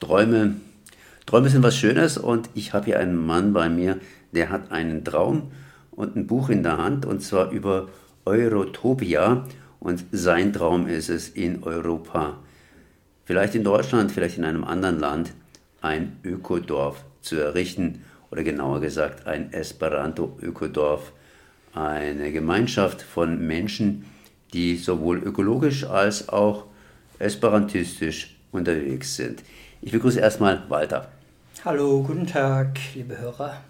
Träume, Träume sind was Schönes und ich habe hier einen Mann bei mir, der hat einen Traum und ein Buch in der Hand und zwar über Eurotopia und sein Traum ist es in Europa, vielleicht in Deutschland, vielleicht in einem anderen Land, ein Ökodorf zu errichten oder genauer gesagt ein Esperanto-Ökodorf, eine Gemeinschaft von Menschen, die sowohl ökologisch als auch esperantistisch unterwegs sind. Ich begrüße erstmal Walter. Hallo, guten Tag, liebe Hörer.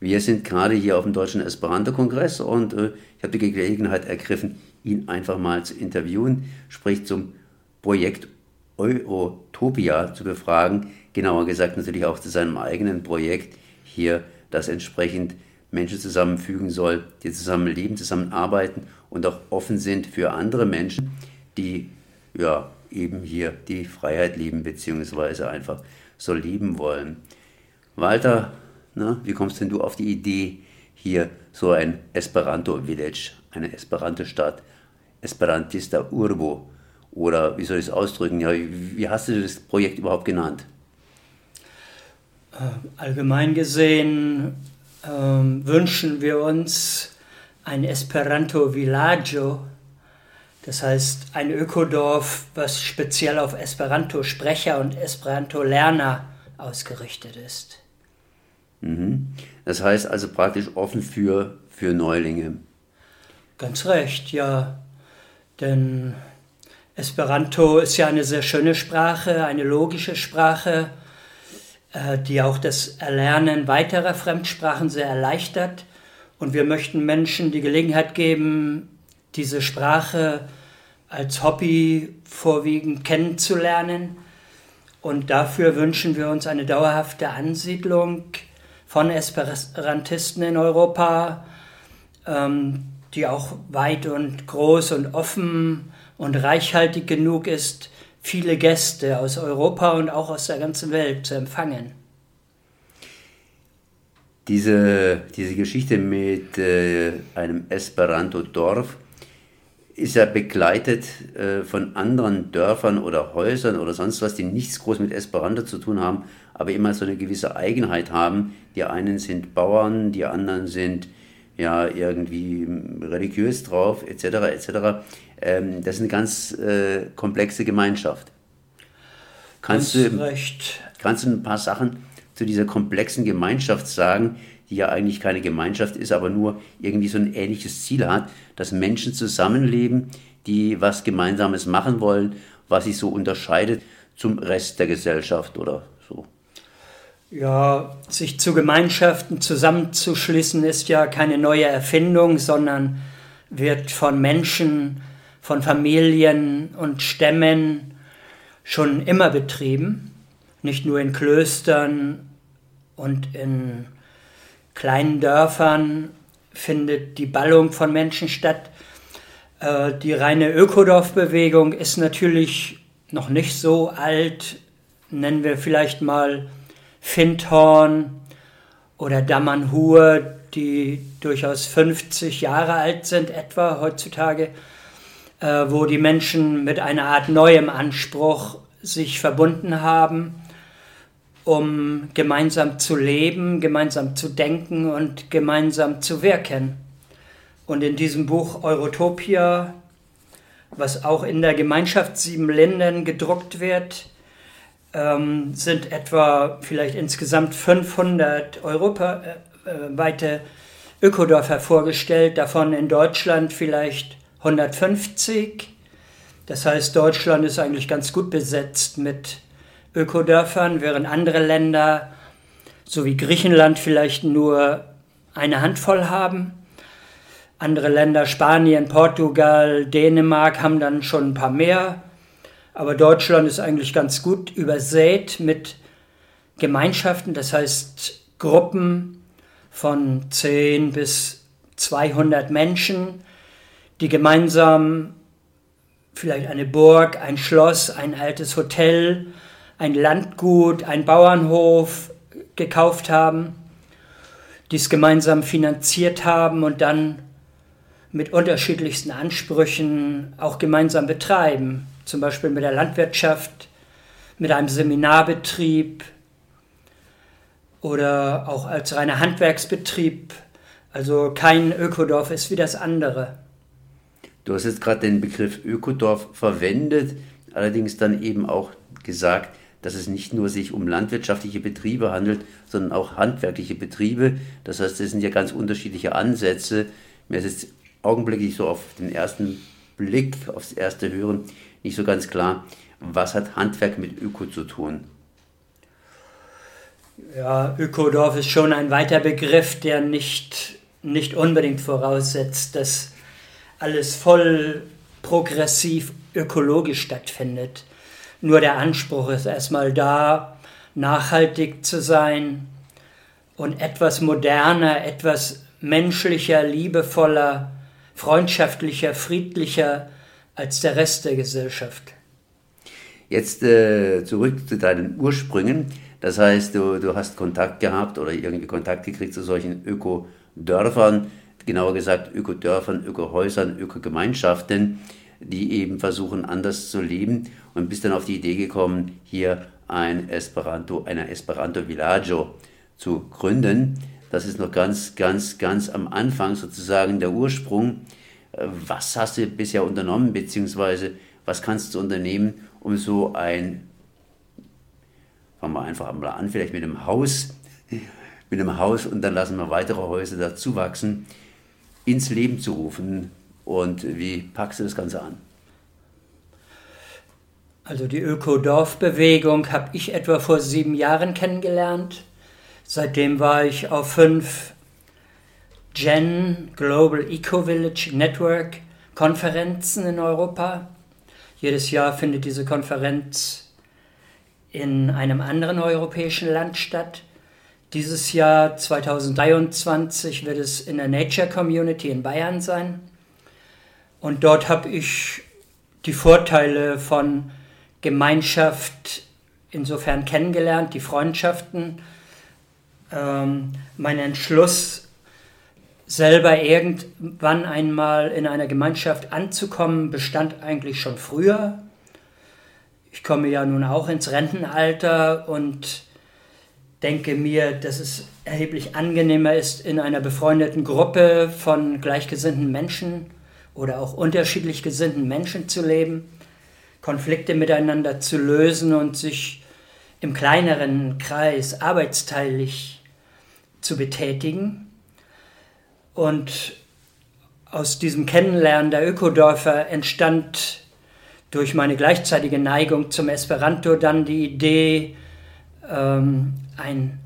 Wir sind gerade hier auf dem Deutschen Esperanto-Kongress und äh, ich habe die Gelegenheit ergriffen, ihn einfach mal zu interviewen, sprich zum Projekt Eurotopia zu befragen, genauer gesagt natürlich auch zu seinem eigenen Projekt hier, das entsprechend Menschen zusammenfügen soll, die zusammen leben, zusammenarbeiten und auch offen sind für andere Menschen, die ja eben hier die Freiheit lieben, beziehungsweise einfach so lieben wollen. Walter, na, wie kommst denn du auf die Idee, hier so ein Esperanto-Village, eine Esperanto-Stadt, Esperantista Urbo, oder wie soll ich es ausdrücken, ja, wie hast du das Projekt überhaupt genannt? Äh, allgemein gesehen äh, wünschen wir uns ein Esperanto Villaggio, das heißt ein Ökodorf, was speziell auf Esperanto-Sprecher und Esperanto-Lerner ausgerichtet ist. Mhm. Das heißt also praktisch offen für, für Neulinge. Ganz recht, ja. Denn Esperanto ist ja eine sehr schöne Sprache, eine logische Sprache, äh, die auch das Erlernen weiterer Fremdsprachen sehr erleichtert. Und wir möchten Menschen die Gelegenheit geben, diese Sprache als Hobby vorwiegend kennenzulernen. Und dafür wünschen wir uns eine dauerhafte Ansiedlung von Esperantisten in Europa, ähm, die auch weit und groß und offen und reichhaltig genug ist, viele Gäste aus Europa und auch aus der ganzen Welt zu empfangen. Diese, diese Geschichte mit äh, einem Esperanto-Dorf ist ja begleitet äh, von anderen Dörfern oder Häusern oder sonst was, die nichts groß mit Esperanto zu tun haben, aber immer so eine gewisse Eigenheit haben. Die einen sind Bauern, die anderen sind ja irgendwie religiös drauf, etc. etc. Ähm, das ist eine ganz äh, komplexe Gemeinschaft. Kannst du, kannst du ein paar Sachen zu dieser komplexen Gemeinschaft sagen, die ja eigentlich keine Gemeinschaft ist, aber nur irgendwie so ein ähnliches Ziel hat, dass Menschen zusammenleben, die was Gemeinsames machen wollen, was sich so unterscheidet zum Rest der Gesellschaft oder so. Ja, sich zu Gemeinschaften zusammenzuschließen ist ja keine neue Erfindung, sondern wird von Menschen, von Familien und Stämmen schon immer betrieben. Nicht nur in Klöstern und in kleinen Dörfern findet die Ballung von Menschen statt. Äh, die reine Ökodorfbewegung ist natürlich noch nicht so alt, nennen wir vielleicht mal Findhorn oder Dammernhur, die durchaus 50 Jahre alt sind etwa heutzutage, äh, wo die Menschen mit einer Art neuem Anspruch sich verbunden haben, um gemeinsam zu leben, gemeinsam zu denken und gemeinsam zu wirken. Und in diesem Buch Eurotopia, was auch in der Gemeinschaft sieben Ländern gedruckt wird, ähm, sind etwa vielleicht insgesamt 500 europaweite äh, Ökodörfer vorgestellt, davon in Deutschland vielleicht 150. Das heißt, Deutschland ist eigentlich ganz gut besetzt mit Ökodörfern, während andere Länder, so wie Griechenland, vielleicht nur eine Handvoll haben. Andere Länder, Spanien, Portugal, Dänemark, haben dann schon ein paar mehr. Aber Deutschland ist eigentlich ganz gut übersät mit Gemeinschaften, das heißt Gruppen von 10 bis 200 Menschen, die gemeinsam vielleicht eine Burg, ein Schloss, ein altes Hotel, ein Landgut, ein Bauernhof gekauft haben, dies gemeinsam finanziert haben und dann mit unterschiedlichsten Ansprüchen auch gemeinsam betreiben zum Beispiel mit der Landwirtschaft, mit einem Seminarbetrieb oder auch als reiner Handwerksbetrieb. Also kein Ökodorf ist wie das andere. Du hast jetzt gerade den Begriff Ökodorf verwendet, allerdings dann eben auch gesagt, dass es nicht nur sich um landwirtschaftliche Betriebe handelt, sondern auch handwerkliche Betriebe. Das heißt, es sind ja ganz unterschiedliche Ansätze. Mir ist jetzt augenblicklich so auf den ersten Blick, aufs erste Hören nicht so ganz klar, was hat Handwerk mit Öko zu tun? Ja, Ökodorf ist schon ein weiter Begriff, der nicht, nicht unbedingt voraussetzt, dass alles voll progressiv ökologisch stattfindet. Nur der Anspruch ist erstmal da, nachhaltig zu sein und etwas moderner, etwas menschlicher, liebevoller, freundschaftlicher, friedlicher als der Rest der Gesellschaft. Jetzt äh, zurück zu deinen Ursprüngen. Das heißt, du, du hast Kontakt gehabt oder irgendwie Kontakt gekriegt zu solchen Ökodörfern, genauer gesagt Ökodörfern, Ökohäusern, Ökogemeinschaften, die eben versuchen, anders zu leben und bist dann auf die Idee gekommen, hier ein Esperanto, eine Esperanto Villaggio zu gründen. Das ist noch ganz, ganz, ganz am Anfang sozusagen der Ursprung. Was hast du bisher unternommen, beziehungsweise was kannst du unternehmen, um so ein, fangen wir einfach mal an, vielleicht mit einem Haus, mit einem Haus und dann lassen wir weitere Häuser dazu wachsen, ins Leben zu rufen. Und wie packst du das Ganze an? Also die Öko-Dorf-Bewegung habe ich etwa vor sieben Jahren kennengelernt. Seitdem war ich auf fünf Gen Global Eco Village Network Konferenzen in Europa. Jedes Jahr findet diese Konferenz in einem anderen europäischen Land statt. Dieses Jahr 2023 wird es in der Nature Community in Bayern sein. Und dort habe ich die Vorteile von Gemeinschaft insofern kennengelernt, die Freundschaften ähm, mein Entschluss, selber irgendwann einmal in einer Gemeinschaft anzukommen, bestand eigentlich schon früher. Ich komme ja nun auch ins Rentenalter und denke mir, dass es erheblich angenehmer ist, in einer befreundeten Gruppe von gleichgesinnten Menschen oder auch unterschiedlich gesinnten Menschen zu leben, Konflikte miteinander zu lösen und sich im kleineren Kreis arbeitsteilig zu betätigen. Und aus diesem Kennenlernen der Ökodörfer entstand durch meine gleichzeitige Neigung zum Esperanto dann die Idee, ähm, ein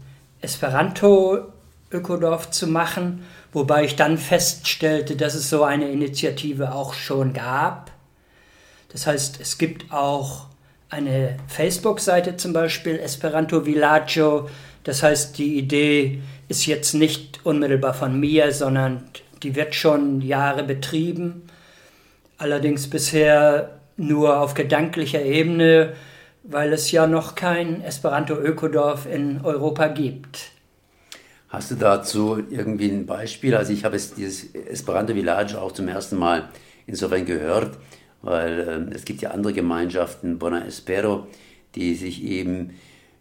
Esperanto-Ökodorf zu machen, wobei ich dann feststellte, dass es so eine Initiative auch schon gab. Das heißt, es gibt auch eine Facebook-Seite zum Beispiel, Esperanto Villaggio. Das heißt, die Idee ist jetzt nicht unmittelbar von mir, sondern die wird schon Jahre betrieben. Allerdings bisher nur auf gedanklicher Ebene, weil es ja noch kein Esperanto-Ökodorf in Europa gibt. Hast du dazu irgendwie ein Beispiel? Also ich habe jetzt dieses Esperanto Village auch zum ersten Mal insofern gehört, weil äh, es gibt ja andere Gemeinschaften, Bona Espero, die sich eben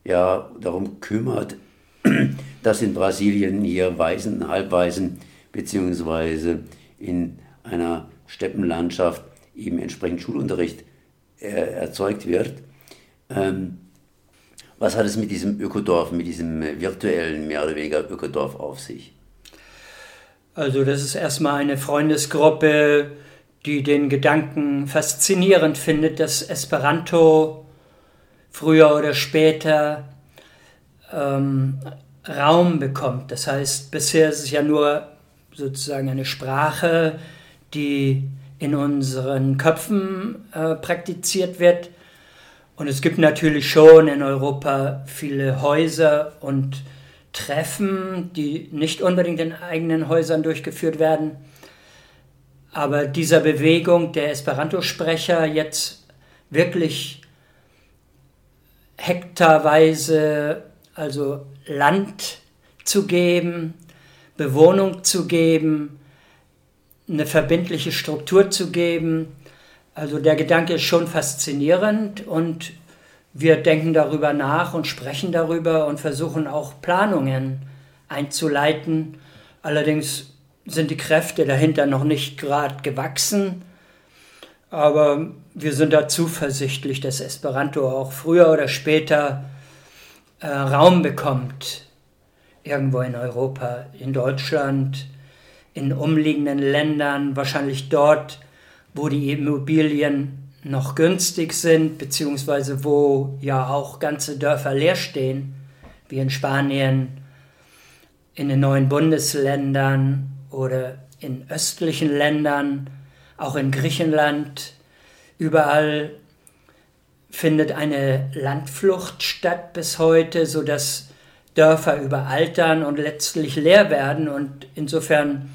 ja darum kümmert, dass in Brasilien hier Waisen, Halbwaisen beziehungsweise in einer Steppenlandschaft eben entsprechend Schulunterricht äh, erzeugt wird. Ähm, was hat es mit diesem Ökodorf, mit diesem virtuellen mehr oder weniger Ökodorf auf sich? Also das ist erstmal eine Freundesgruppe, die den Gedanken faszinierend findet, dass Esperanto früher oder später ähm, Raum bekommt. Das heißt, bisher ist es ja nur sozusagen eine Sprache, die in unseren Köpfen äh, praktiziert wird. Und es gibt natürlich schon in Europa viele Häuser und Treffen, die nicht unbedingt in eigenen Häusern durchgeführt werden. Aber dieser Bewegung der Esperanto-Sprecher jetzt wirklich hektarweise also Land zu geben, Bewohnung zu geben, eine verbindliche Struktur zu geben. Also der Gedanke ist schon faszinierend und wir denken darüber nach und sprechen darüber und versuchen auch Planungen einzuleiten. Allerdings sind die Kräfte dahinter noch nicht gerade gewachsen. Aber wir sind da zuversichtlich, dass Esperanto auch früher oder später äh, Raum bekommt. Irgendwo in Europa, in Deutschland, in umliegenden Ländern, wahrscheinlich dort, wo die Immobilien noch günstig sind, beziehungsweise wo ja auch ganze Dörfer leer stehen, wie in Spanien, in den neuen Bundesländern oder in östlichen Ländern, auch in Griechenland, überall findet eine Landflucht statt bis heute, sodass Dörfer überaltern und letztlich leer werden. Und insofern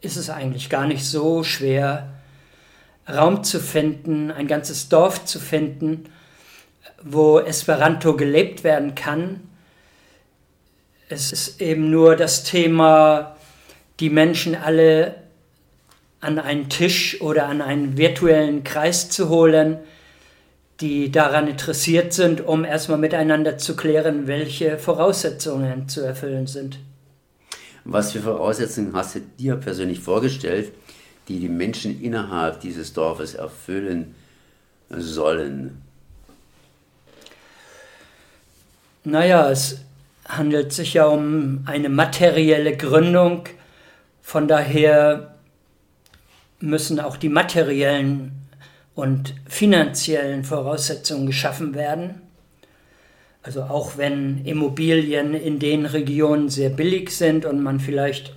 ist es eigentlich gar nicht so schwer, Raum zu finden, ein ganzes Dorf zu finden, wo Esperanto gelebt werden kann. Es ist eben nur das Thema, die Menschen alle an einen Tisch oder an einen virtuellen Kreis zu holen, die daran interessiert sind, um erstmal miteinander zu klären, welche Voraussetzungen zu erfüllen sind. Was für Voraussetzungen hast du dir persönlich vorgestellt, die die Menschen innerhalb dieses Dorfes erfüllen sollen? Naja, es handelt sich ja um eine materielle Gründung. Von daher müssen auch die materiellen und finanziellen Voraussetzungen geschaffen werden. Also auch wenn Immobilien in den Regionen sehr billig sind und man vielleicht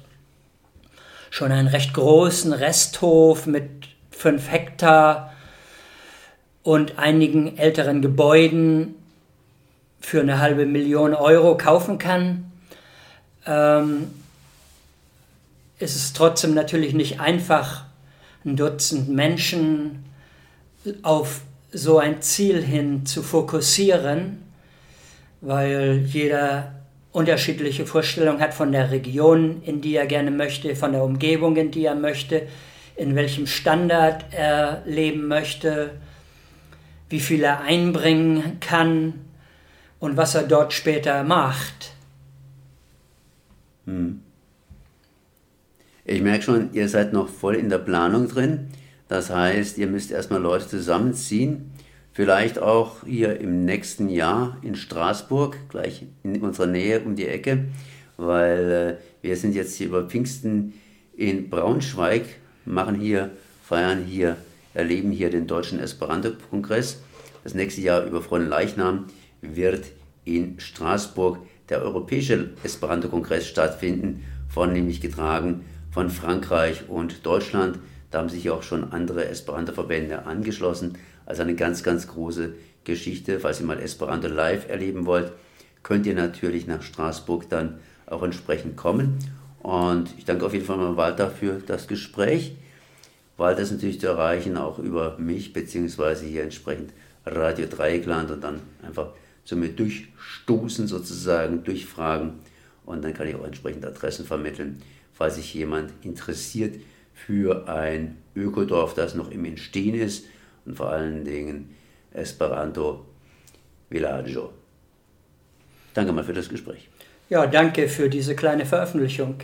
schon einen recht großen Resthof mit fünf Hektar und einigen älteren Gebäuden für eine halbe Million Euro kaufen kann, ähm, ist es trotzdem natürlich nicht einfach, ein Dutzend Menschen auf so ein Ziel hin zu fokussieren, weil jeder unterschiedliche Vorstellungen hat von der Region, in die er gerne möchte, von der Umgebung, in die er möchte, in welchem Standard er leben möchte, wie viel er einbringen kann und was er dort später macht. Hm. Ich merke schon, ihr seid noch voll in der Planung drin. Das heißt, ihr müsst erstmal Leute zusammenziehen. Vielleicht auch hier im nächsten Jahr in Straßburg, gleich in unserer Nähe um die Ecke, weil äh, wir sind jetzt hier über Pfingsten in Braunschweig, machen hier, feiern hier, erleben hier den Deutschen Esperanto-Kongress. Das nächste Jahr über Leichnam wird in Straßburg der Europäische Esperanto-Kongress stattfinden, vornehmlich getragen von Frankreich und Deutschland. Da haben sich auch schon andere Esperanto-Verbände angeschlossen. Also eine ganz, ganz große Geschichte. Falls ihr mal Esperanto live erleben wollt, könnt ihr natürlich nach Straßburg dann auch entsprechend kommen. Und ich danke auf jeden Fall mal Walter für das Gespräch. Walter ist natürlich zu erreichen, auch über mich, beziehungsweise hier entsprechend Radio Dreieckland und dann einfach zu mir durchstoßen, sozusagen, durchfragen. Und dann kann ich auch entsprechend Adressen vermitteln, falls sich jemand interessiert für ein Ökodorf, das noch im Entstehen ist und vor allen Dingen Esperanto Villaggio. Danke mal für das Gespräch. Ja, danke für diese kleine Veröffentlichung.